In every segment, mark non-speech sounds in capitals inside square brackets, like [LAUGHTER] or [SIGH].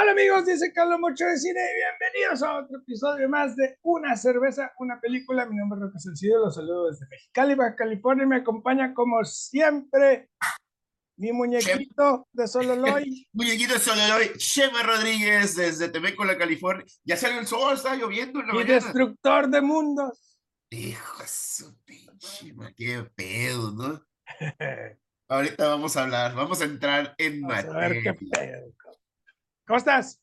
Hola amigos, dice Carlos Mocho de Cine y bienvenidos a otro episodio más de Una Cerveza, Una Película. Mi nombre es Roque Sencillo, los saludo desde Mexicali, Baja California y me acompaña como siempre mi muñequito de Sololoy. [LAUGHS] Muñequito de Sololoy, Shema Rodríguez desde Temécola, California. Ya salió el sol, está lloviendo en la mañana. destructor de mundos. Hijo de su pinche, qué pedo, ¿no? [LAUGHS] Ahorita vamos a hablar, vamos a entrar en Vamos a ver qué materia. pedo. ¿Cómo estás?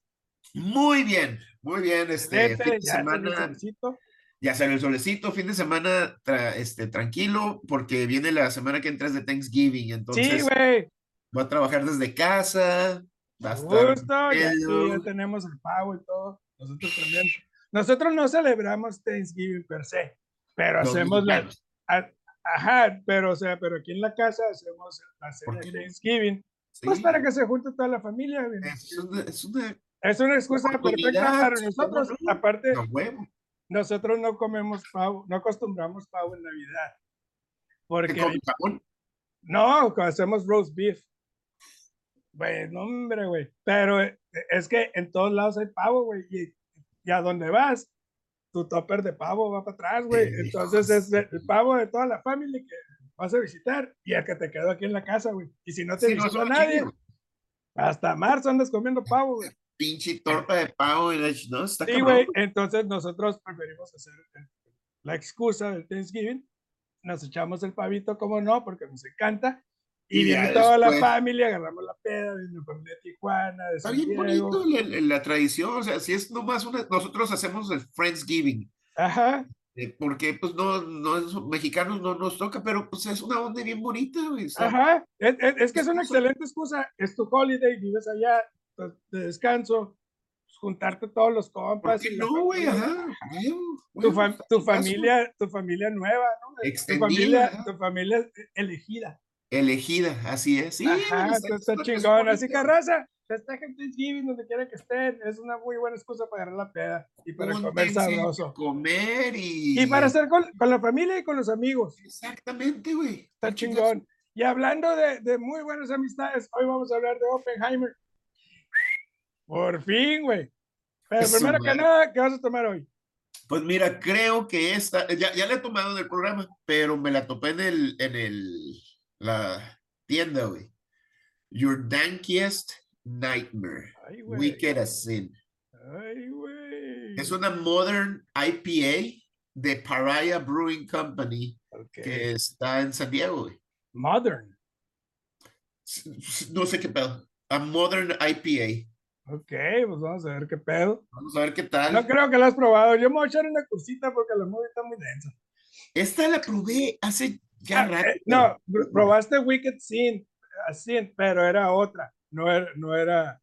Muy bien, muy bien. Este fin de ya semana, ya salió el solecito, fin de semana tra- este, tranquilo, porque viene la semana que entra es de Thanksgiving, Sí, entonces güey. voy a trabajar desde casa, va a estar Justo, ya, sí, tenemos el pavo y todo. Nosotros también. Nosotros no celebramos Thanksgiving per se, pero Los hacemos la, a- Ajá, pero o sea, pero aquí en la casa hacemos la cena ¿Por de qué pues para que se junte toda la familia. güey. es una, es una Es una excusa perfecta para ¿cómo nosotros. no? Aparte, nosotros no comemos pavo, no acostumbramos pavo en Navidad. ¿Qué Porque jamón? no, hacemos roast beef. Güey, no, hombre, güey. Pero eh, es que en todos lados hay pavo, güey. Y, y a donde vas, tu topper de pavo va para atrás, güey. Entonces es el pavo de toda la familia que vas a visitar y el que te quedó aquí en la casa, güey. Y si no te Sí, no, visita solo nadie, aquí, hasta marzo andas comiendo pavo, güey. pinche torta de pavo no, está Sí, güey. Entonces nosotros preferimos hacer el- la excusa del Thanksgiving. Nos echamos el pavito, como no, porque nos encanta. Y, Y viene toda la familia, agarramos la peda, viene la familia de Tijuana, de Está San bien Diego. bonito la, la- tradición, o sea, si es nomás una, nosotros hacemos el Friendsgiving, Ajá, eh, porque pues no, no es- mexicanos no nos toca, pero pues es una onda bien bonita, güey. ajá. Es, es- es que es una excelente excusa. Es tu holiday, vives allá, pues, de descanso, pues, juntarte todos los ¿Por compas. qué y la no, güey? Ajá. huevo, Tu, fam- tu familia, tu familia nueva, ¿no? Tu familia, tu familia elegida. Elegida, así es. Sí, Ajá, está- chingón. Así que raza, festejen Thanksgiving donde quiera que estén. Es una muy buena excusa para agarrar la peda y para comer Júntense, sabroso. Comer y. Y para estar con, con la familia y con los amigos. Exactamente, güey. Está chingón. Y hablando de, de muy buenas amistades, hoy vamos a hablar de Oppenheimer. Por fin, güey. Pero Eso, primero que nada, ¿qué vas a tomar hoy? Pues mira, creo que esta, ya, ya la he tomado en el programa, pero me la topé en el, en el, la tienda, güey. Your Dankiest Nightmare. Ay. Wicked as Sin. Ay, güey. Es una Modern IPA de Pariah Brewing Company que está en San Diego, güey. Modern. No sé qué pedo. A Modern IPA. Ok, pues vamos a ver qué pedo. Vamos a ver qué tal. No creo que lo has probado. Yo me voy a echar una cursita porque la movie está muy densa. Esta la probé hace eh, no, pr- probaste Wicked Sin, Sin, pero era otra. No era, no era,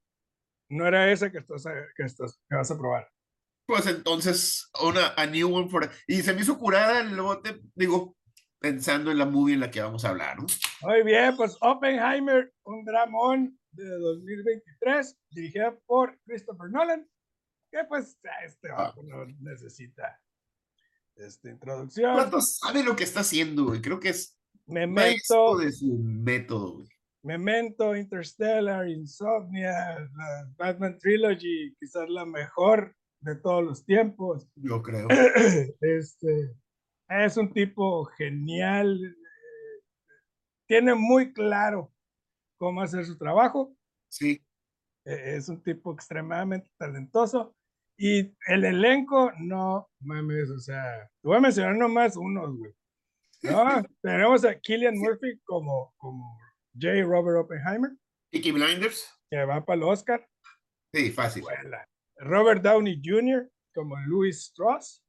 no era esa que estás, que estás, que vas a probar. Pues entonces, una a new one for y se me hizo curada el bote, digo, pensando en la movie en la que vamos a hablar, ¿no? Muy bien, pues Oppenheimer, un dramón de 2023, dirigida por Christopher Nolan, que pues este Ah. no necesita esta introducción. Plato sabe lo que está haciendo, güey. Creo que es Memento, de su método, güey. Memento, Interstellar, Insomnia, la Batman Trilogy, quizás la mejor de todos los tiempos. Yo creo. [CLEARS THROAT] Este, es un tipo genial, eh, tiene muy claro cómo hacer su trabajo, Sí. eh, es un tipo extremadamente talentoso y el elenco, no mames, o sea, te voy a mencionar nomás unos, güey. ¿no? [LAUGHS] Tenemos a Killian Murphy como, como J. Robert Oppenheimer, Peaky Blinders. que va para el Oscar. Sí, fácil. Robert Downey Jr. como Louis Strauss,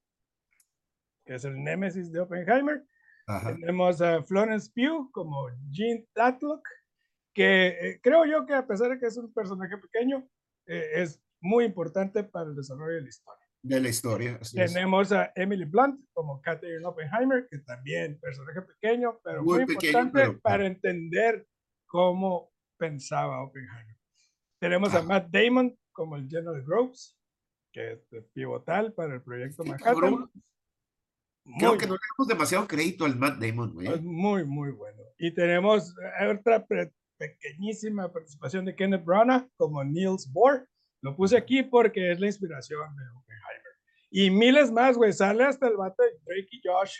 que es el némesis de Oppenheimer. Ajá. Tenemos a Florence Pugh como Jean Tatlock, que eh, creo yo que a pesar de que es un personaje pequeño, eh, es muy importante para el desarrollo de la historia. De la historia. así es. Tenemos a Emily Blunt como Catherine Oppenheimer, que también personaje pequeño, pero muy, Muy pequeño, importante pero- para entender cómo pensaba Oppenheimer. Tenemos a Ah. Matt Damon como el General Groves, que es pivotal para el proyecto Manhattan. cabrón. Muy Creo que no le damos demasiado crédito al Matt Damon, güey. Es muy, muy bueno. Y tenemos otra pequeñísima participación de Kenneth Branagh como Niels Bohr, Lo puse aquí porque es la inspiración de Oppenheimer. Y miles más, güey. Sale hasta el vato de Drake y Josh.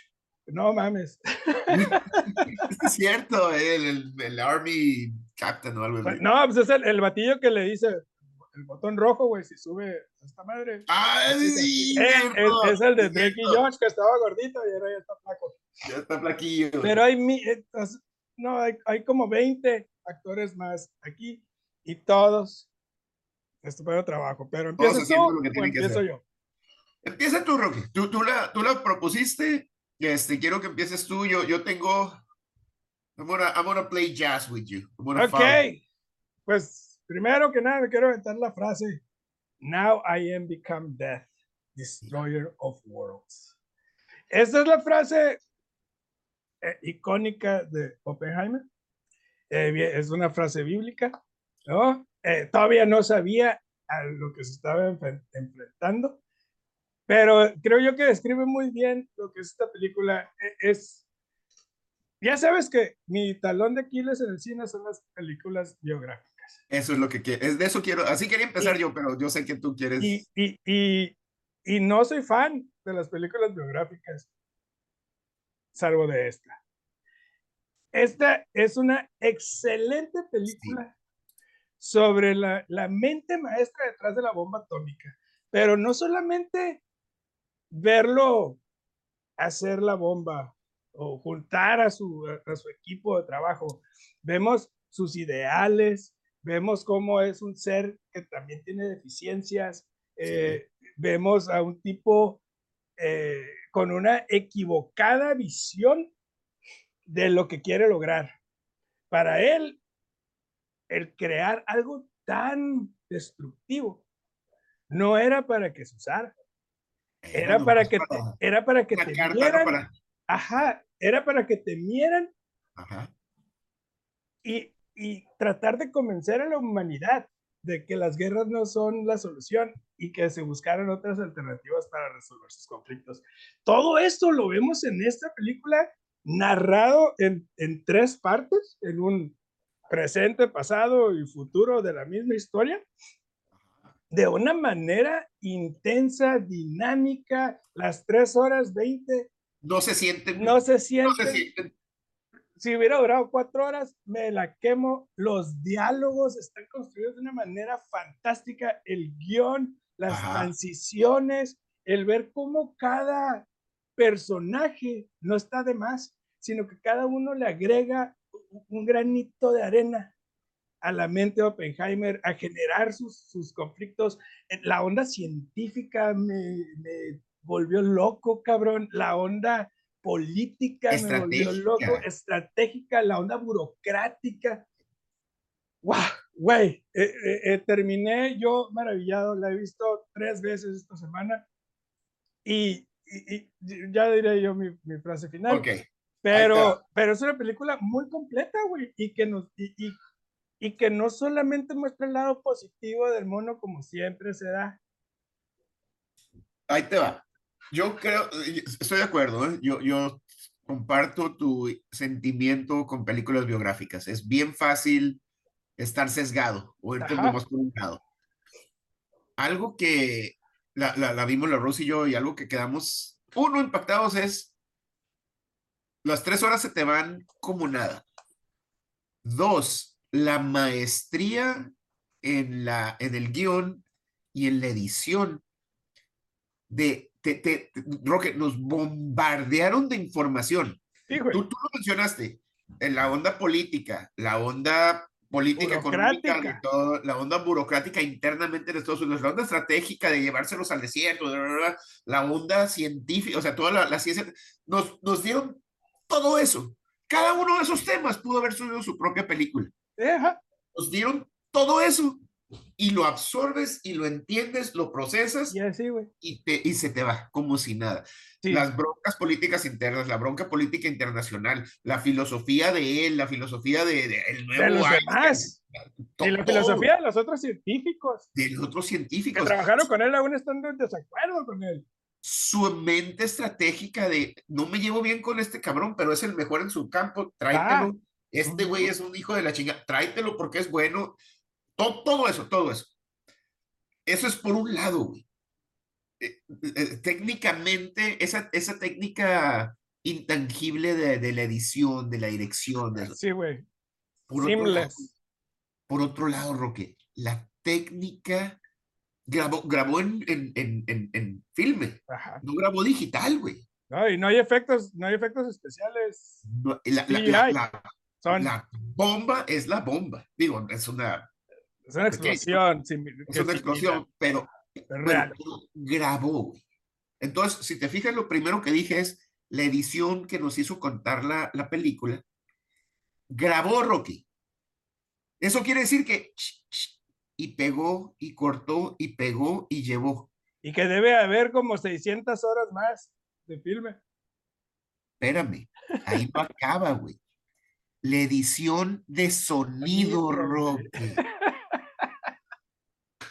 No mames. [LAUGHS] es cierto, el, el, el, Army Captain o algo así. No, pues es el, el batillo que le dice el botón rojo, güey, si sube esta madre. Ah, sí, es, es, es, el de Drake y Josh que estaba gordito y ahora ya está flaco. Ya está flaquillo. Pero hay, no, hay, hay como 20 actores más aquí y todos estupendo trabajo. Pero empieza tú lo que o empiezo yo. Empieza tú, Rocky. Tú, tú, la, tú la propusiste. Este, quiero que empieces tú. Yo, yo tengo. I'm gonna, I'm gonna play jazz with you. I'm gonna Ok. follow. Pues primero que nada me quiero aventar la frase. Now I am become death, destroyer of worlds. Esta es la frase eh, icónica de Oppenheimer. Eh, es una frase bíblica, ¿no? Eh, todavía no sabía a lo que se estaba enfrentando, pero creo yo que describe muy bien lo que es esta película. E- Es, ya sabes que mi talón de Aquiles en el cine son las películas biográficas. Eso es lo que quiero. Es de eso quiero. Así quería empezar Y- yo, pero yo sé que tú quieres. Y, y, y, y no soy fan de las películas biográficas, salvo de esta. Esta es una excelente película sobre la, la mente maestra detrás de la bomba atómica, pero no solamente verlo hacer la bomba o juntar a su, a, su equipo de trabajo, vemos sus ideales, vemos cómo es un ser que también tiene deficiencias, eh, vemos a un tipo eh, con una equivocada visión de lo que quiere lograr. Para él, el crear algo tan destructivo no era para que se usara, era para que te, era para que Para- ajá, era para que temieran Ajá. y, y tratar de convencer a la humanidad de que las guerras no son la solución y que se buscaran otras alternativas para resolver sus conflictos. Todo esto lo vemos en esta película narrado en, en tres partes, en un presente, pasado y futuro de la misma historia, de una manera intensa, dinámica, las tres horas 20 No se sienten. no se no sienten se sienten. si hubiera durado cuatro horas, me la quemo. Los diálogos están construidos de una manera fantástica. El guion, las Ajá. transiciones, el ver cómo cada personaje no está de más, sino que cada uno le agrega un granito de arena a la mente de Oppenheimer, a generar sus, sus conflictos. Eh, La onda científica me, me volvió loco, cabrón. La onda política me volvió loco, Estratégica. la onda burocrática. ¡Wow! Güey, eh, eh, eh, terminé yo maravillado, la he visto tres veces esta semana y, y- y ya diré yo mi, mi frase final. Ok. Pero, pero es una película muy completa, güey, y que nos, y, y, y que no solamente muestra el lado positivo del mono como siempre se da. Ahí te va. Yo creo, estoy de acuerdo, ¿eh? Yo, yo comparto tu sentimiento con películas biográficas. Es bien fácil estar sesgado o irte nomás por un lado. Algo que la, la, la vimos la Rose y yo y algo que quedamos, uno, impactados es las tres horas se te van como nada. Dos, la maestría en, la, en el guion y en la edición de, te, te, Roque, nos bombardearon de información. Sí. Tú, tú lo mencionaste, en la onda política, la onda política económica, de todo, la onda burocrática internamente en Estados Unidos, la onda estratégica de llevárselos al desierto, bla, bla, bla, la onda científica, o sea, toda la, la ciencia, nos, nos dieron todo eso. Cada uno de esos temas pudo haber subido su propia película. Ajá. Nos dieron todo eso y lo absorbes y lo entiendes, lo procesas Y te, y se te va como si nada. Sí. Las broncas políticas internas, la bronca política internacional, la filosofía de él, la filosofía de, de el nuevo de los demás. to- Y la todo, filosofía de los otros científicos de los otros que científicos. trabajaron con él aún estando en desacuerdo con él. Su mente estratégica de no me llevo bien con este cabrón, pero es el mejor en su campo, tráetelo. Este güey es un hijo de la chinga, tráetelo porque es bueno. Todo, todo eso, todo eso. Eso es por un lado, güey. Eh, eh, técnicamente, esa, esa técnica intangible de, de la edición, de la dirección, de, Sí, güey. por por otro lado, Roque, la técnica grabó, grabó en, en, en, en, en filme, Ajá. no grabó digital, güey. No, y no hay efectos, no hay efectos especiales. No, la, la- la- la- Son, la bomba es la bomba. Digo, es una, es una explosión. es que una es explosión, pero es pero grabó, güey. Entonces, si te fijas, lo primero que dije es la edición que nos hizo contar la, la película. Grabó Rocky. Eso quiere decir que y pegó y cortó y pegó y llevó. Y que debe haber como 600 horas más de filme. Espérame, ahí no acaba, güey. La edición de sonido. Rocky. [LAUGHS]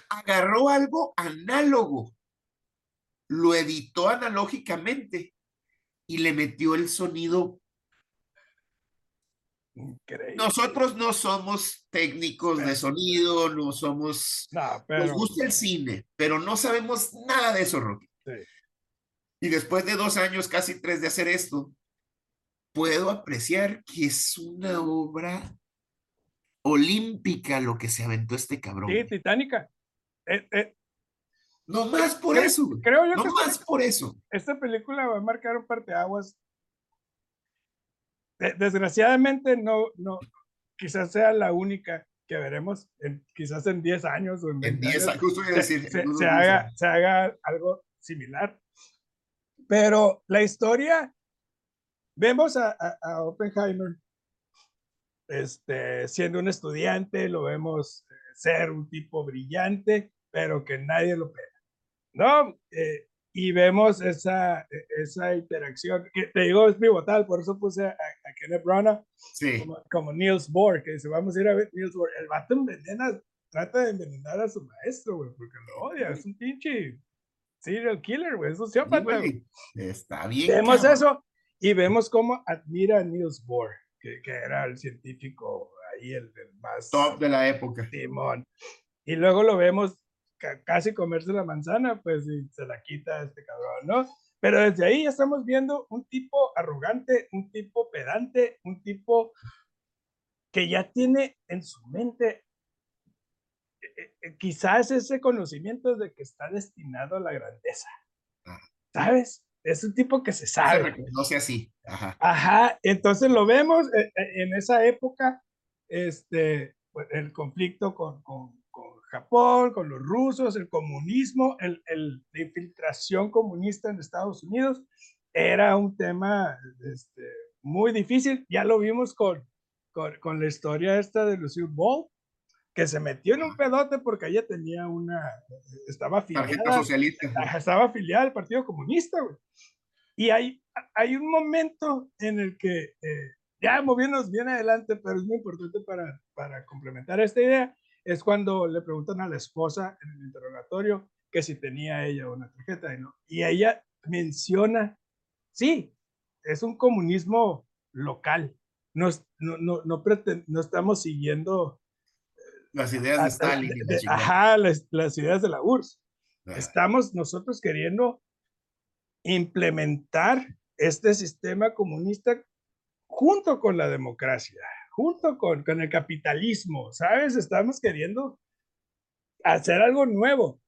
Agarró algo análogo, lo editó analógicamente y le metió el sonido Increíble. Nosotros no somos técnicos de sonido, no somos, No, nos gusta el cine, pero no sabemos nada de eso, Rocky. Sí. Y después de dos años, casi tres de hacer esto, puedo apreciar que es una obra olímpica lo que se aventó este cabrón. sí. Titánica. Eh, eh, No más por creo- eso, creo yo no que más por eso. esta película va a marcar un parteaguas. De- desgraciadamente no, no, quizás sea la única que veremos, en, quizás en 10 años o en En 20 10 años años, justo se, decir, se- en unos se 10 haga, se haga algo similar. Pero la historia, vemos a, a- a Oppenheimer este, siendo un estudiante, lo vemos eh, ser un tipo brillante, pero que nadie lo pega. ¿No? Eh, y vemos esa, esa interacción, que te digo es pivotal, por eso puse a, a Kenneth Branagh Sí, como, como Niels Bohr, que dice, vamos a ir a ver Niels Bohr. El vato envenena, trata de envenenar a su maestro, güey, porque lo odia, es un pinche serial killer, güey, es un sí, sociópata, güey. Está bien. Vemos cabrón. eso y vemos cómo admira a Niels Bohr, que, que era el científico ahí, el, el más Top de la época. Simón. Y luego lo vemos casi comerse la manzana, pues y se la quita a este cabrón, ¿no? Pero desde ahí ya estamos viendo un tipo arrogante, un tipo pedante, un tipo que ya tiene en su mente eh, eh, quizás ese conocimiento de que está destinado a la grandeza. ¿Sabes? Es un tipo que se Se sabe. reconoce así. Ajá. Ajá, entonces lo vemos eh, en esa época, este, pues, el conflicto con, con, con Japón, con los rusos, el comunismo, el, el- la infiltración comunista en Estados Unidos, era un tema este, muy difícil. Ya lo vimos con, con, con la historia esta de Lucille Ball, que se metió en un pedote porque ella tenía una, estaba Tarjeta afiliada socialista. Ajá, estaba afiliada al Partido Comunista, güey. Y hay, hay un momento en el que, eh, ya moviéndonos bien adelante, pero es muy importante para, para complementar esta idea, es cuando le preguntan a la esposa en el interrogatorio que si tenía ella una tarjeta y no. Y ella menciona, sí, es un comunismo local. No, no, no, no, no estamos siguiendo Las ideas de Stalin. de- ajá, las, las ideas de la URSS Ah, estamos nosotros queriendo implementar este sistema comunista junto con la democracia, junto con, con el capitalismo, ¿sabes? Estamos queriendo hacer algo nuevo.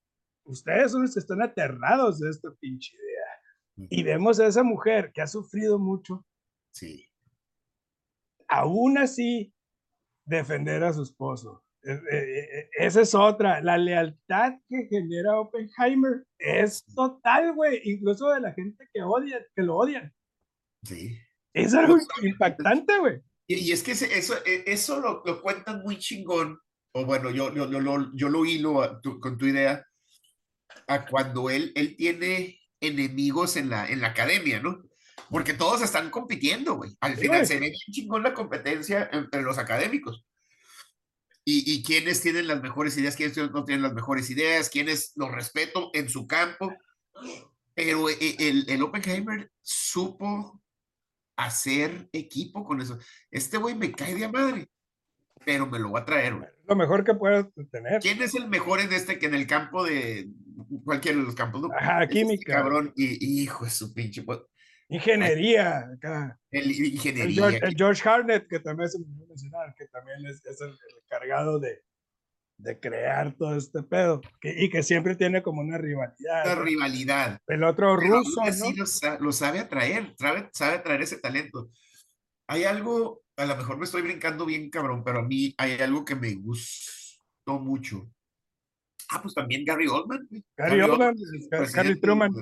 Ustedes son los que están aterrados de esta pinche idea. Y vemos a esa mujer que ha sufrido mucho, Sí. aún así defender a su esposo. Eh, eh, eh, Esa es otra. La lealtad que genera Oppenheimer es total, güey. Incluso de la gente que odia, que lo odian. Sí. Es algo impactante, güey. Y, y es que eso, e- eso lo, lo cuentan muy chingón, o bueno, yo, yo, yo, lo- yo lo hilo a tu- con tu idea, a cuando él, él tiene enemigos en la, en la academia, ¿no? Porque todos están compitiendo, güey. Al final se ve bien chingón la competencia entre los académicos. Y, y quiénes tienen las mejores ideas, quiénes no tienen las mejores ideas, quiénes los respeto en su campo. Pero e- el, el Oppenheimer supo hacer equipo con eso. Este güey me cae de madre, pero me lo va a traer, güey. Lo mejor que puedes tener. ¿Quién es el mejor en este que en el campo de cualquiera de los campos? ¿no? Ajá, este química. cabrón, y hijo de su pinche. Ingeniería, acá. El, El ingeniería. George, el George Harnett, que también se me mencionar, que también es, es el, el encargado de, de crear todo este pedo, que, y que siempre tiene como una rivalidad. rivalidad. El otro Pero ruso, ¿no? lo, sa- lo sabe atraer, sabe, sabe atraer ese talento. Hay algo, a lo mejor me estoy brincando bien cabrón, pero a mí hay algo que me gustó mucho. Ah, pues también Gary Oldman. Gary Oldman, es el Ga- Harry presidente Truman.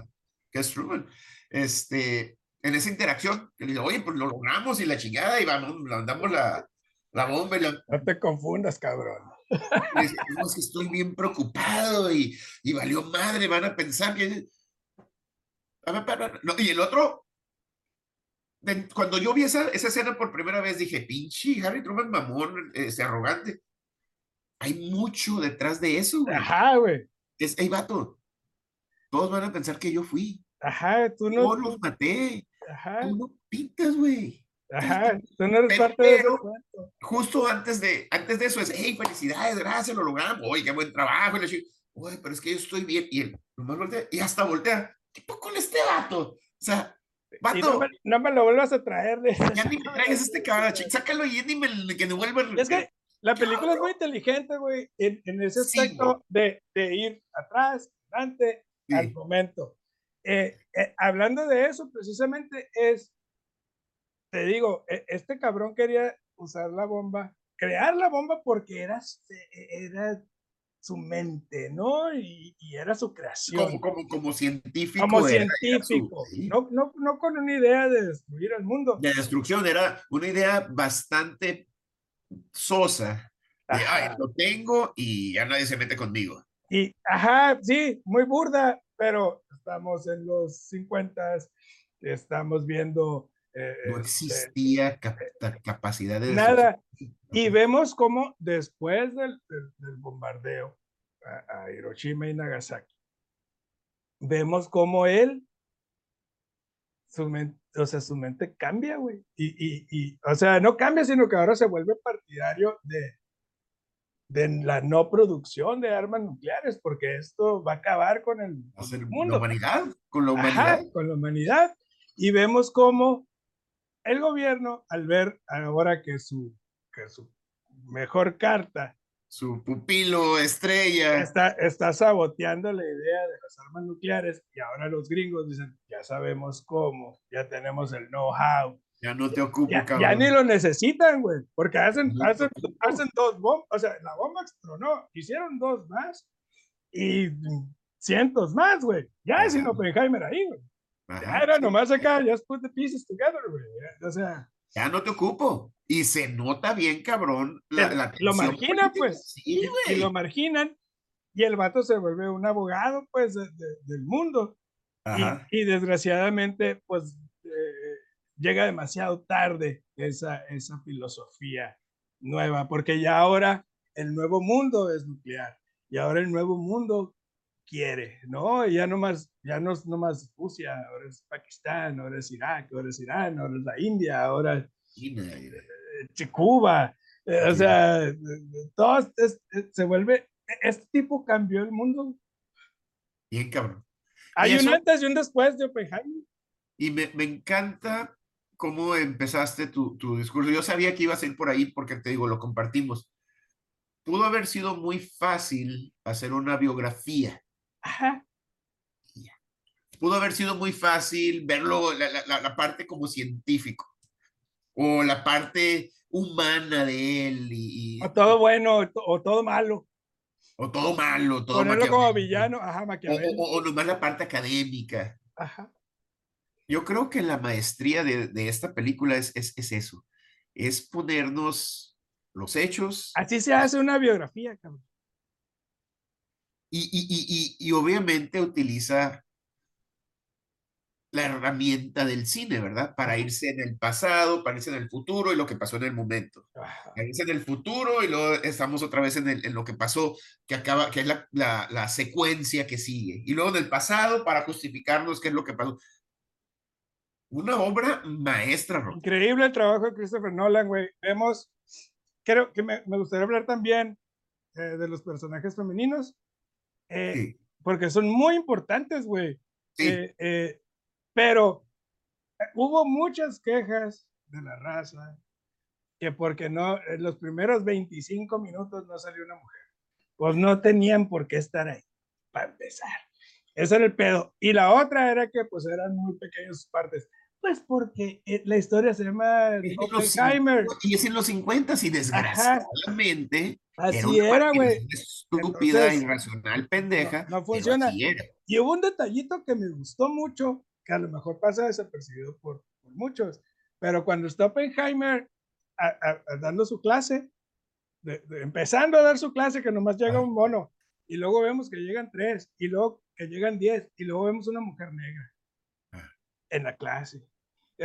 que es Truman. Este, en esa interacción, que le dice, oye, pues lo logramos y la chingada, y vamos, mandamos la, la bomba y la, No te confundas, cabrón. Y dice, "No, es que estoy bien preocupado y, y valió madre, van a pensar que... No, y el otro, cuando yo vi esa, esa escena por primera vez, dije, pinche Harry Truman mamón, este, arrogante. Hay mucho detrás de eso, güey. Ajá, güey. Es, hey, vato, todos van a pensar que yo fui. Ajá, tú Yo no. los maté. Ajá, Tú no pintas, güey. Ajá. Tú no eres parte de justo antes de, antes de eso es, hey, felicidades, gracias, lo logramos, oye, qué buen trabajo, y oye, pero es que yo estoy bien, y él nomás voltea, y hasta voltea, ¿qué poco con este vato? O sea, vato, no me, no me lo vuelvas a traer. de- ya ni me traigas este cabrón, chi- sácalo y ni me, que me vuelva Es que la película es muy inteligente, güey, en, en ese Sí, aspecto de, de ir atrás, adelante, al Sí. momento. Eh, eh, hablando de eso, precisamente es, te digo, e- este cabrón quería usar la bomba, crear la bomba porque era, se- era su mente, ¿no? Y, y era su creación. como, como, como científico. Como era- era su- científico, no, no, no con una idea de destruir el mundo. De destrucción, era una idea bastante sosa. De, ay, lo tengo y ya nadie se mete conmigo. Y, ajá, sí, muy burda, pero estamos en los 50, estamos viendo eh, No este, existía cap- ta- capacidad de nada. Y vemos cómo después del, del- del bombardeo a, a Hiroshima y Nagasaki, vemos cómo él, su mente, o sea, su mente cambia, güey. Y, y, y, o sea, no cambia, sino que ahora se vuelve partidario de, de la no producción de armas nucleares, porque esto va a acabar con el, con el la mundo. humanidad, con la Ajá, humanidad. con la humanidad. Y vemos cómo el gobierno, al ver ahora que su, que su mejor carta Su pupilo estrella. está, está saboteando la idea de las armas nucleares, y ahora los gringos dicen, ya sabemos cómo, ya tenemos el know-how, Ya no te ocupo, ya, cabrón. ya ni lo necesitan, güey, porque hacen, No hacen, hacen dos bombas, o sea, la bomba explotó, hicieron dos más, y cientos más, güey, ya sin. Oppenheimer ahí, güey. Ya Ajá. era nomás acá, just put the pieces together, güey. ya, O sea, Ya no te ocupo. Y se nota bien, cabrón. La, la lo margina, pues. Sí, y, y güey. lo marginan, y el vato se vuelve un abogado, pues, de- de- del mundo. Y, Ajá. y desgraciadamente, pues, eh, llega demasiado tarde esa, esa filosofía nueva, porque ya ahora el nuevo mundo es nuclear, y ahora el nuevo mundo quiere, ¿no? Y ya no más, ya no es nomás Rusia, ahora es Pakistán, ahora es Irak, ahora es Irán, ahora es la India, ahora China, eh, Cuba, eh, o sea, eh, eh, todo es- es- se vuelve, este tipo cambió el mundo. Bien, cabrón. Hay un eso- antes y un después de Oppenheimer. Y me, me encanta cómo empezaste tu, tu discurso. Yo sabía que ibas a ir por ahí porque te digo, lo compartimos. Pudo haber sido muy fácil hacer una biografía. Ajá, Pudo haber sido muy fácil verlo, la, la- la- parte como científico o la parte humana de él y, y- o todo bueno o, to- o todo malo. o todo malo, todo Ponerlo como villano, ajá, o, Maquiavelo. o- o nomás la parte académica. Ajá. Yo creo que la maestría de, de esta película es, es, es eso, es ponernos los hechos Así se hace una biografía, cabrón. Y, y, y, y, obviamente utiliza la herramienta del cine, ¿verdad? Para irse en el pasado, para irse en el futuro y lo que pasó en el momento. Para irse en el futuro y luego estamos otra vez en, el- en lo que pasó, que acaba, que es la, la, la secuencia que sigue. Y luego en el pasado para justificarnos qué es lo que pasó. Una obra maestra, Rob. Increíble el trabajo de Christopher Nolan, güey. Vemos, creo que me, me gustaría hablar también eh, de los personajes femeninos, eh, Sí, porque son muy importantes, güey. sí. Eh, eh, pero eh, hubo muchas quejas de la raza que porque no, en los primeros 25 minutos no salió una mujer. Pues no tenían por qué estar ahí, para empezar. Ese era el pedo. Y la otra era que pues eran muy pequeñas sus partes. Pues porque eh, la historia se llama Oppenheimer. Y es en los 50 y desgraciadamente era Así era, güey. Estúpida, Entonces, irracional, pendeja. no- funciona. Y hubo un detallito que me gustó mucho, que a lo mejor pasa desapercibido por, por muchos, pero cuando está Oppenheimer a- a- a dando su clase, de- de- empezando a dar su clase, que nomás llega un mono, y luego vemos que llegan tres, y luego que llegan diez, y luego vemos una mujer negra Ah. en la clase.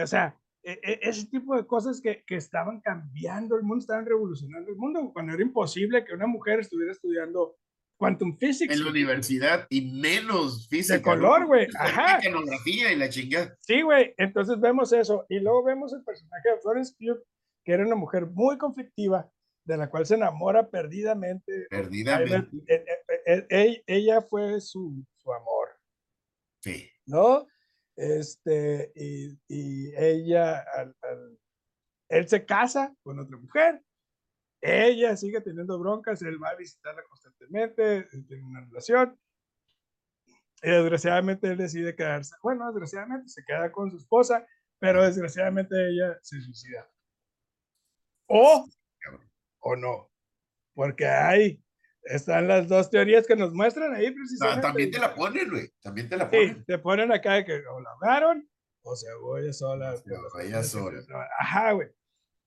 O sea, e- e- ese tipo de cosas que, que estaban cambiando el mundo, estaban revolucionando el mundo, cuando era imposible que una mujer estuviera estudiando quantum physics. En la universidad y menos física. ¿no? color, güey, ajá. Mecanografía y la chingada. Sí, güey. Entonces vemos eso. Y luego vemos el personaje de Florence Pugh, que era una mujer muy conflictiva, de la cual se enamora perdidamente. Perdidamente. Eh, eh, Ella fue su, su amor, Sí. ¿no? Este, y, y ella, él se casa con otra mujer, ella sigue teniendo broncas, él va a visitarla constantemente, eh, tiene una relación. Y desgraciadamente él decide quedarse, bueno, desgraciadamente se queda con su esposa, pero desgraciadamente ella se suicida. O, o no, porque ahí están las dos teorías que nos muestran ahí Ah, precisamente. También te la ponen, güey. También te la Sí, ponen. te ponen acá de que o la ahogaron o ella sola. Condiciones sola. Ajá, güey.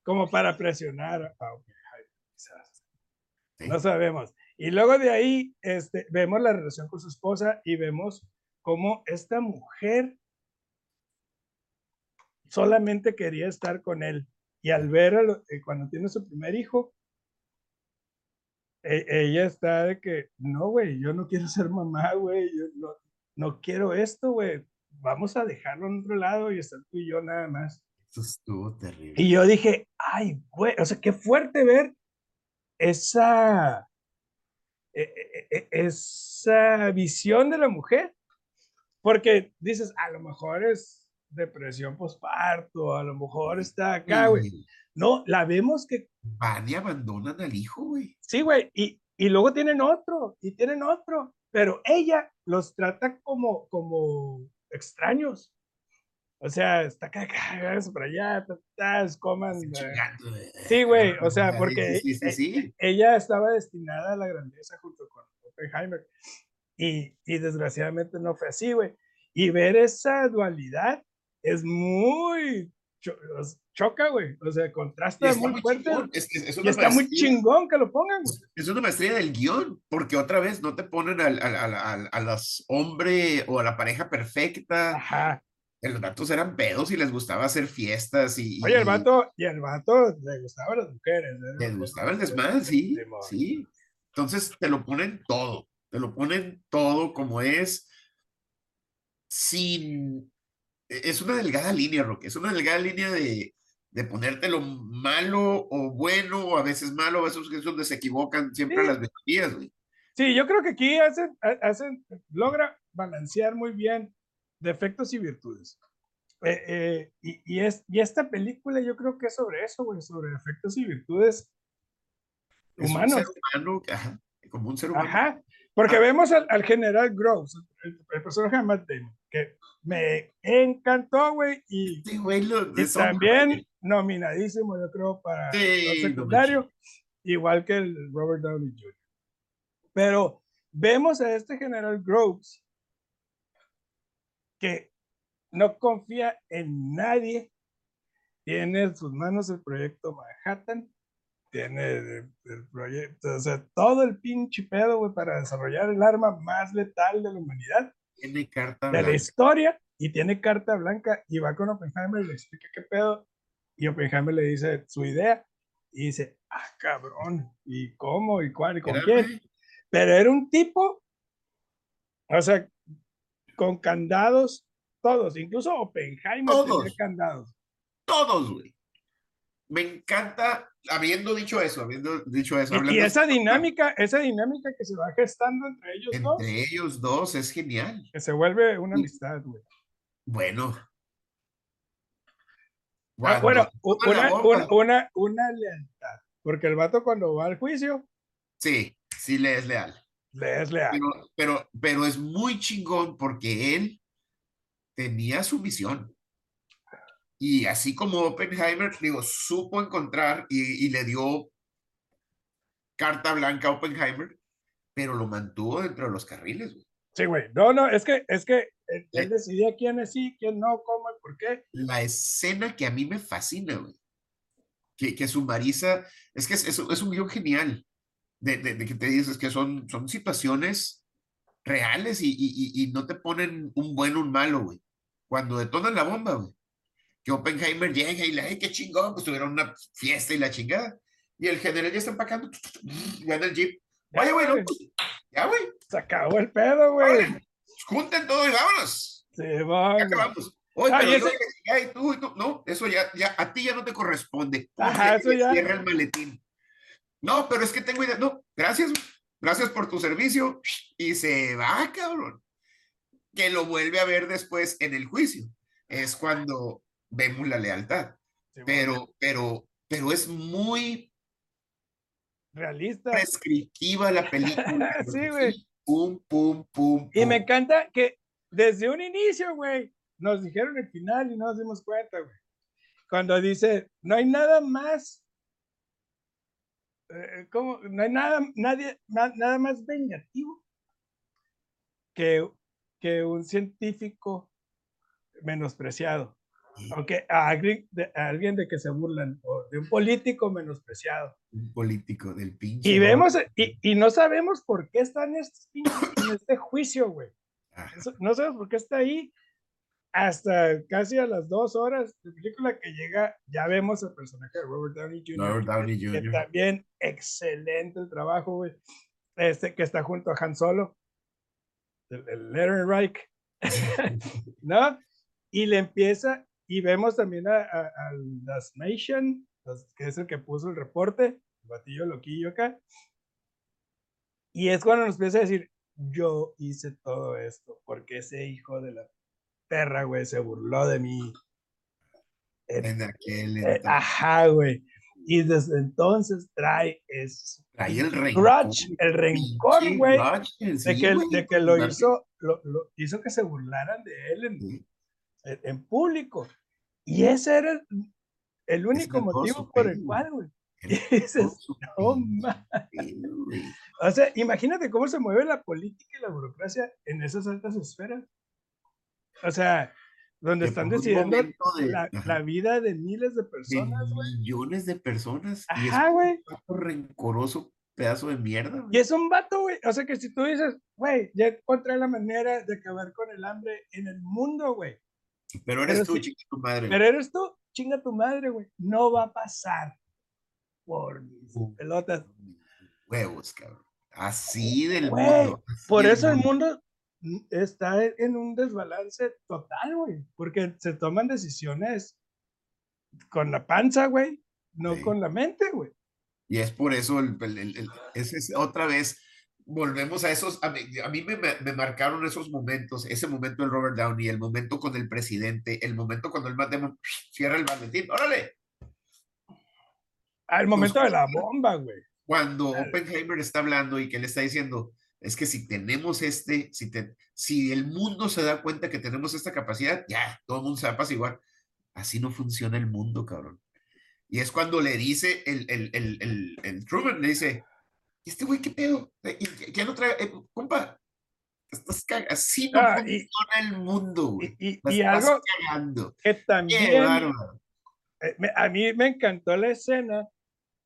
Como para presionar a Oppenheimer, quizás. Sí. No sabemos. Y luego de ahí este, vemos la relación con su esposa y vemos cómo esta mujer solamente quería estar con él. Y al ver a lo- eh, cuando tiene su primer hijo, e- ella está de que, no, güey, yo no quiero ser mamá, güey, yo no, no quiero esto, güey, vamos a dejarlo en otro lado y estar tú y yo nada más. Eso estuvo terrible. Y yo dije, ay, güey, o sea, qué fuerte ver esa, e- e- esa visión de la mujer, porque dices, a lo mejor es depresión postparto, a lo mejor está acá, güey. No, la vemos que Van y abandonan al hijo, güey. Sí, güey, y, y luego tienen otro, y tienen otro, pero ella los trata como, como extraños. O sea, está acá, para allá, ta, ta, coman. Eh, Sí, güey, o sea, porque Sí, sí, sí. ella estaba destinada a la grandeza junto con Oppenheimer, y, y desgraciadamente no fue así, güey. Y ver esa dualidad es muy, cho- choca, güey, o sea, contrasta muy muy fuerte. chingón, Es, es- es Y está muy maestría- chingón que lo pongan, güey. Es una maestría del guion, porque otra vez no te ponen al, al, al, a los hombre o a la pareja perfecta. Ajá. Los datos eran pedos y les gustaba hacer fiestas y, Oye, el vato, y el vato le gustaban las mujeres. ¿eh? les gustaba el desmadre, sí, sí. Entonces te lo ponen todo, te lo ponen todo como es, sin... e- Es una delgada línea, Roque, es una delgada línea de, de ponértelo malo o bueno, o a veces malo, a veces es donde se equivocan siempre Sí. las minorías, güey. Sí, yo creo que aquí hacen, ha- hacen, logra balancear muy bien defectos y virtudes. Eh, eh, y, y es, y esta película yo creo que es sobre eso, güey, sobre defectos y virtudes Es un humanos. ser humano, ajá, como un ser humano. Ajá, porque vemos al, al general Groves, el, el personaje de Matt Damon, que me encantó, güey, y, Sí, güey, lo- y hombre, también güey. nominadísimo, yo creo, para Sí, secundario, igual que el Robert Downey Jr. Pero vemos a este general Groves que no confía en nadie, tiene en sus manos el proyecto Manhattan, tiene el, el proyecto, o sea, todo el pinche pedo, güey, para desarrollar el arma más letal de la humanidad, Tiene carta de la blanca. historia, y tiene carta blanca, y va con Oppenheimer y le explica qué pedo, y Oppenheimer le dice su idea, y dice, ah, cabrón, ¿y cómo? ¿Y cuál? ¿Y con quién? Pero era un tipo, o sea, con candados, todos, incluso Oppenheimer tenía Todos. candados. Todos, güey. Me encanta, habiendo dicho eso, habiendo dicho eso. Y, esa dinámica, esa dinámica que se va gestando entre ellos dos, entre ellos dos es genial. que se vuelve una amistad, güey. Bueno. Ah, bueno, una, una, una lealtad. Porque el vato cuando va al juicio, Sí, sí le es leal. le es leal. Pero, pero, pero es muy chingón porque él tenía su misión. Y así como Oppenheimer, digo, supo encontrar y, y le dio carta blanca a Oppenheimer, pero lo mantuvo dentro de los carriles. güey. Sí, güey. No, no, es que, es que él, él Eh. decidía quién es sí, quién no, cómo y por qué. La escena que a mí me fascina, güey. Que, que su Marisa, es que es, es, es un guion genial. De, de, de que te dices que son, son situaciones reales y, y, y- y no te ponen un bueno o un malo, güey. Cuando detonan la bomba, güey. Que Oppenheimer llega y le, ay, qué chingón, pues tuvieron una fiesta y la chingada. Y el general ya está empacando, ya en el jeep. Ya, Oye, güey, no, pues, ya, güey, Se acabó el pedo, güey. órale, junten todo y vámonos. Ya va, güey. acabamos. Oye, Ah, y yo ese- ay, tú, y tú, no, eso ya, ya, a ti ya no te corresponde. Ajá, eso ya. Cierra el maletín. No, pero es que tengo idea. No, gracias, gracias por tu servicio. Y se va, cabrón. Que lo vuelve a ver después en el juicio. Es cuando vemos la lealtad. Sí. Pero, pero, pero es muy realista. prescriptiva la película. [LAUGHS] Sí, güey. Pum, pum, pum. Y me encanta que desde un inicio, güey, nos dijeron el final y no nos dimos cuenta, güey. Cuando dice, no hay nada más, eh, ¿cómo? No hay nada, nadie, na- nada más vengativo que, que un científico menospreciado. O que a alguien, de, que se burlan, o de un político menospreciado. Un político del pinche. Y vemos, y, y no sabemos por qué está en este, pinche- en este juicio, güey. Eso- No sabemos por qué está ahí. Hasta casi a las dos horas de película que llega, ya vemos el personaje de Robert Downey Jr. Robert que- Downey que Jr.. también excelente el trabajo, güey. Este que está junto a Han Solo, el, el Ehrenreich, [LAUGHS] ¿no? Y le empieza, y vemos también a, a, a las Nation, que es el que puso el reporte, el batillo loquillo acá. Y es cuando nos empieza a decir, yo hice todo esto, porque ese hijo de la perra, güey, se burló de mí. Eh, En aquel eh, entonces. ajá, güey. Y desde entonces trae es Trae el rencor. grudge, el rencor, güey, de que, de que lo hizo, lo, lo hizo que se burlaran de él en, en, en público. Y ese era el, el único motivo por el cual, güey. [LAUGHS] No pinche ma-". pedo, güey. O sea, imagínate cómo se mueve la política y la burocracia en esas altas esferas. O sea, donde están decidiendo de- la, vida de miles de de personas, güey. millones de personas y es Ajá, güey. un rencoroso pedazo de mierda. Y es un vato, güey. O sea, que si tú dices, güey, ya encontré la manera de acabar con el hambre en el mundo, güey. Pero eres pero tú, sí- chica, tu madre. Pero eres tú, chinga tu madre, güey. No va a pasar por mis Uh. pelotas. Huevos, cabrón. Así del Güey, mundo. así Por del eso el mundo. mundo mm, está en- un desbalance total, güey. Porque se toman decisiones con la panza, güey, no Sí. con la mente, güey. Y es por eso, el, el- el- el- ese es otra vez, volvemos a esos, a mí, a mí me, me- marcaron esos momentos, ese momento del Robert Downey, el momento con el presidente, el momento cuando el Matt Damon cierra el maletín, órale, Al momento de la bomba, güey. cuando Claro. Oppenheimer está hablando y que le está diciendo, es que si tenemos este, si, te- si el mundo se da cuenta que tenemos esta capacidad, ya, todo el mundo se va a apaciguar. Así no funciona el mundo, cabrón. Y es cuando le dice el, el, el, el, el Truman, le dice, este güey, ¿qué pedo? ¿y qué- ¿Qué no trae? Eh, compa, estás cag- así no Ah, y- funciona el mundo, güey. Y, y- y algo cagando. que también eh, a mí me encantó la escena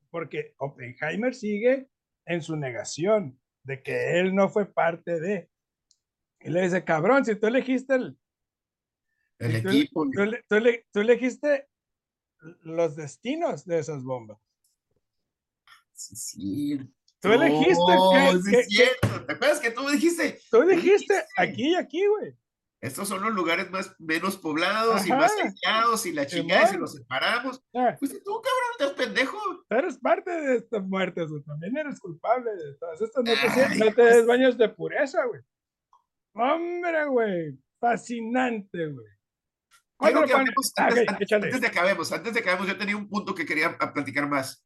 porque Oppenheimer sigue en su negación de que él no fue parte de. Y le dice, cabrón, si tú elegiste el, El tú, equipo, tú tú tú elegiste los destinos de esas bombas. sí, sí, Tú elegiste Oh, que- es cierto. ¿Te acuerdas que tú dijiste? Tú Tú dijiste. aquí y aquí, güey. Estos son los lugares más menos poblados y más aislados y la chingada y se los separamos. Ah, Pues tú, cabrón, estás pendejo. eres parte de estas muertes, güey. También eres culpable de todas estas. No te, Ay, no te pues. des baños de pureza, güey. Hombre, güey. Fascinante, güey. Ah, antes, antes- de que acabemos, antes de que acabemos, yo tenía un punto que quería platicar más.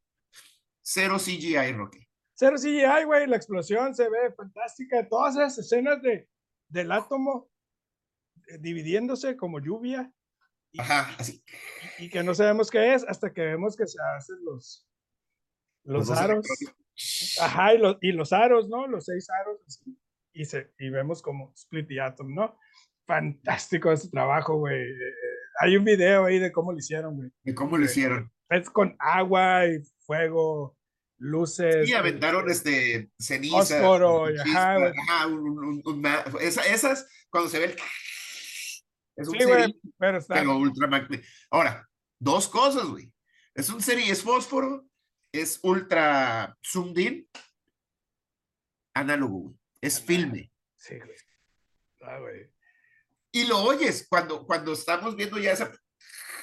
Cero CGI, Rocky. Cero CGI, güey, la explosión se ve fantástica. Todas esas escenas de, del átomo eh, dividiéndose como lluvia Ajá, así. y que no sabemos qué es hasta que vemos que se hacen los, los, dos aros. Ajá, y los, y los aros, ¿no? Los seis aros. así, Y, se, y vemos como Split the Atom, ¿no? Fantástico ese trabajo, güey. eh, eh, hay un video ahí de cómo lo hicieron, güey. ¿Y cómo lo hicieron? Es con agua y fuego, luces. Sí, aventaron eh, este ceniza. chispas, ajá, ajá, un- un- esa- esas, cuando se ve el. Es un Sí, cerillo, pero está. pero ultra Ahora, dos cosas, güey. Es un serie, es fósforo, es ultra zoomed in, análogo, güey. Es filme. Sí, güey. Ah, güey. Y lo oyes cuando, cuando estamos viendo ya esa,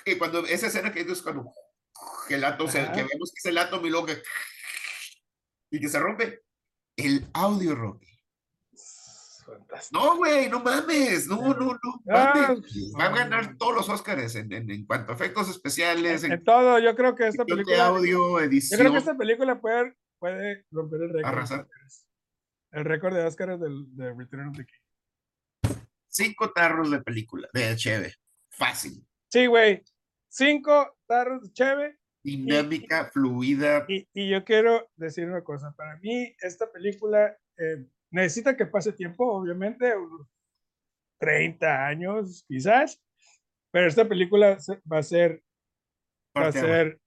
que cuando esa escena que es cuando que el átomo, que vemos que es el átomo y luego que, y que se rompe. El audio, Rocky. Fantástico. No, güey, no mames, no, no, no, Ah, mames. Va a ganar todos los Oscars en, en, en cuanto a efectos especiales, en, En todo, yo creo que esta película. audio, Yo edición. creo que esta película puede, puede romper el récord. de Arrasar. Oscars. El récord de Oscars del, de Return of the King. Cinco tarros de película, de Cheve. Fácil. Sí, güey. Cinco tarros de cheve. Dinámica, fluida. Y, y yo quiero decir una cosa. Para mí, esta película eh, necesita que pase tiempo, obviamente, unos 30 años quizás. Pero esta película va a ser va a ser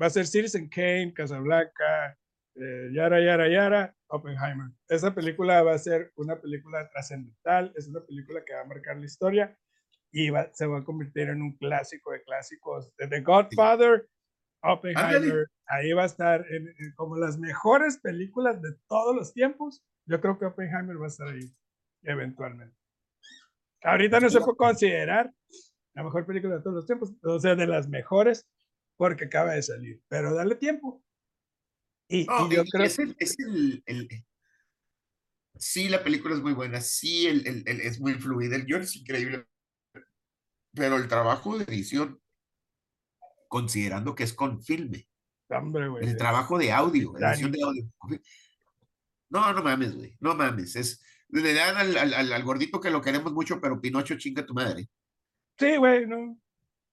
va a ser Citizen Kane, Casablanca, eh, Yara Yara Yara, Oppenheimer. Esa película va a ser una película trascendental, es una película que va a marcar la historia y va- se va a convertir en un clásico de clásicos. The Godfather, Oppenheimer, ahí va a estar en- en como las mejores películas de todos los tiempos. Yo creo que Oppenheimer va a estar ahí eventualmente. Ahorita no se puede considerar la mejor película de todos los tiempos, o sea, de las mejores, porque acaba de salir. Pero dale tiempo. Y, No, y yo y- y creo es el, es el- el- sí, la película es muy buena, sí, el- es muy fluida, el guion es increíble, pero el trabajo de edición, considerando que es con filme, hombre, güey. el trabajo de audio, edición de audio. No, no mames, güey, no mames, es, le dan al, al- al- gordito que lo queremos mucho, pero Pinocho chinga tu madre. Sí, güey, no.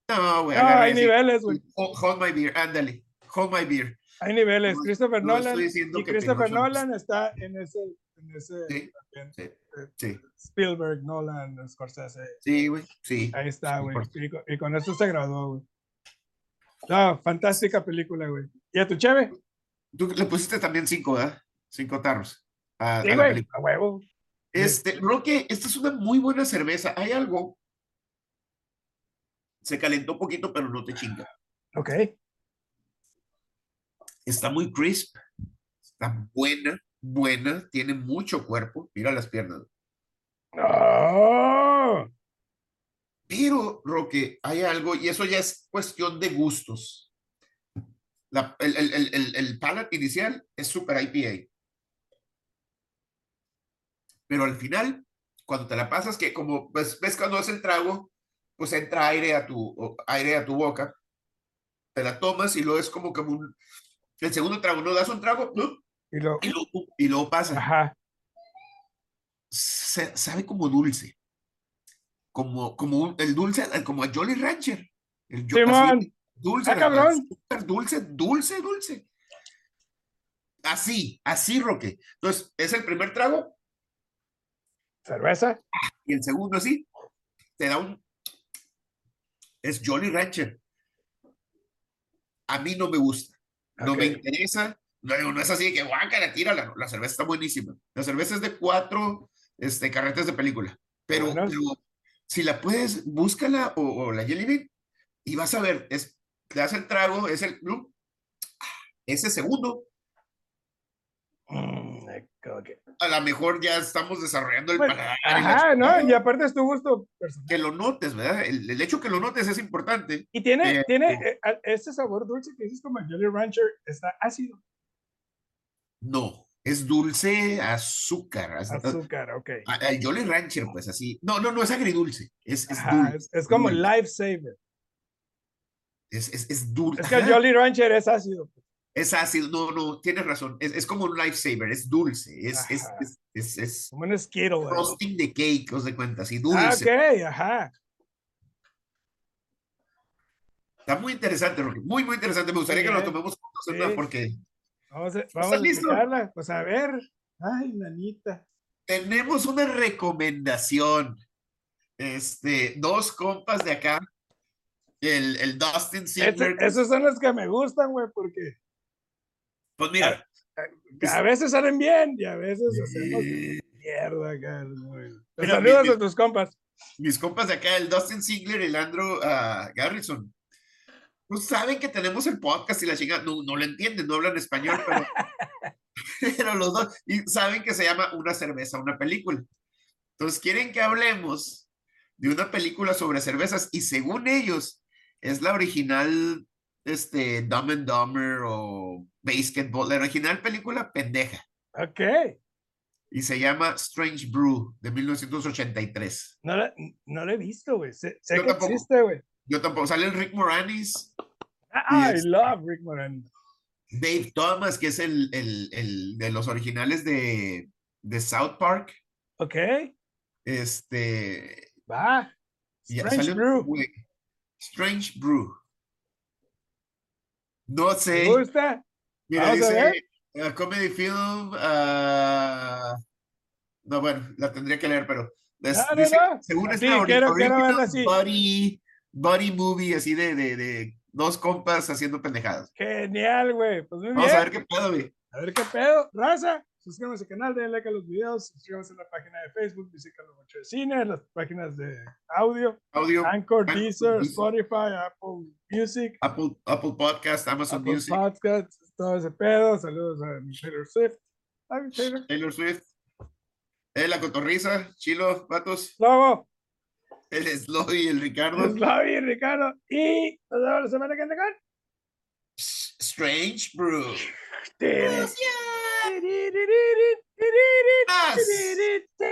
No, güey, No, agarra hay niveles, güey. Hold, my beer, ándale, hold my beer. Hay niveles. No, Christopher no Nolan. Y Christopher Pinocho Nolan está en ese. En ese Sí, también, sí, eh, sí, Spielberg, Nolan, Scorsese. sí, güey, sí. Ahí está, güey. 100%. Y, con- y con esto se graduó, güey. No, fantástica película, güey. ¿Y a tu cheve? Tú le pusiste también cinco, ¿verdad? Cinco tarros. a- Sí, a la película. Huevo. Este, Roque, esta es una muy buena cerveza. Hay algo. Se calentó un poquito, pero no te chinga. Ok. Está muy crisp. Está buena, buena. Tiene mucho cuerpo. Mira las piernas. ¡Oh! Pero, Roque, hay algo, y eso ya es cuestión de gustos. La- el, el, el, el, el palate inicial es super IPA. Pero al final, cuando te la pasas, que como pues, ves cuando es el trago, pues entra aire a tu, aire a tu boca, te la tomas y luego es como, como un, el segundo trago, no das un trago, ¿no? Y lo. y, luego, y luego pasa. Ajá. Se- sabe como dulce. Como, como un- el dulce, como a Jolly Rancher. El Simón. dulce, Ah, cabrón. dulce, dulce, dulce. Así, así, Roque. Entonces, es el primer trago Cerveza. y el segundo así. Te da un. Es Jolly Rancher. A mí no me gusta. No me interesa. No, no es así de que guácala, tírala. La cerveza está buenísima. La cerveza es de cuatro este, carretes de película. Pero, Bueno. pero si la puedes, búscala o, o la Jelly Bean y vas a ver, es, te das el trago, es el, ¿no? ese segundo, Mm, que- A lo mejor ya estamos desarrollando el Pues, paladar. Ajá. ¿no? Y aparte es tu gusto personal. Que lo notes, ¿verdad? El, el hecho que lo notes es importante. Y tiene, Eh, tiene eh. eh, este sabor dulce que dices como el Jolly Rancher, está ácido. No, es dulce azúcar. az- Azúcar, ok. El Jolly Rancher, pues así. No, no, no es agridulce. Es, es Ajá, dulce. es, es como dulce. lifesaver. Es, es, es dulce. Es que el Ajá. Jolly Rancher es ácido. Es ácido, no, no, tienes razón. Es, es como un lifesaver, es dulce, es, es, es, es, Como un. ¿eh? frosting de cake, os de cuenta, así Ah, dulce. ok, ajá. Está muy interesante, Rocky, muy, muy interesante. Me gustaría que lo tomemos juntos Sí. porque Vamos a, vamos a. Pues a ver. Ay, nanita. tenemos una recomendación. Este, dos compas de acá, el, el Dustin Ziegler. esos son los que me gustan, güey, porque Pues mira, a veces salen bien y a veces hacemos mierda acá. güey. Saludos mi- a tus compas. mis compas de acá, el Dustin Ziegler y el Andrew ah, Garrison, pues saben que tenemos el podcast y la chinga, no, no lo entienden, no hablan español, pero, [LAUGHS] pero los dos, y saben que se llama Una cerveza, una película. Entonces quieren que hablemos de una película sobre cervezas y según ellos es la original, este, Dumb and Dumber o Basketball, la original película pendeja Ok. y se llama Strange Brew de 1983. No la, no la he visto, güey. Sé, sé que tampoco. existe, güey. Yo tampoco, sale el Rick Moranis, I este- love Rick Moranis. Dave Thomas, que es el, el, el de los originales de, de South Park. Ok, Este. va. Strange un Brew. Strange Brew. No ¿Te sé. gusta? Mira, Vamos dice uh, comedy film. ah, no, bueno, la tendría que leer, pero. es- No, no, dice, no. Según Sí, ori- quiero- quiero verla así. Buddy, buddy movie, así de, de, de dos compas haciendo pendejadas. Genial, güey. Pues muy Vamos bien. a ver qué pedo, güey. A ver qué pedo. Raza, suscríbanse al canal, denle like a los videos, suscríbanse a la página de Facebook, visiten los mucho de cine, las páginas de audio, Audio, Anchor, Deezer. Spotify, Apple Music, Apple, Apple Podcast, Amazon Apple Music. Podcasts, todo ese pedo. Saludos a mi Taylor Swift. Ay, Taylor. Taylor Swift. Eh, la cotorriza, Chilo, Patos, Lobo, el Slow y el Ricardo. Slavi, Ricardo. Y nos vemos la semana que viene con. Strange Brew. Gracias.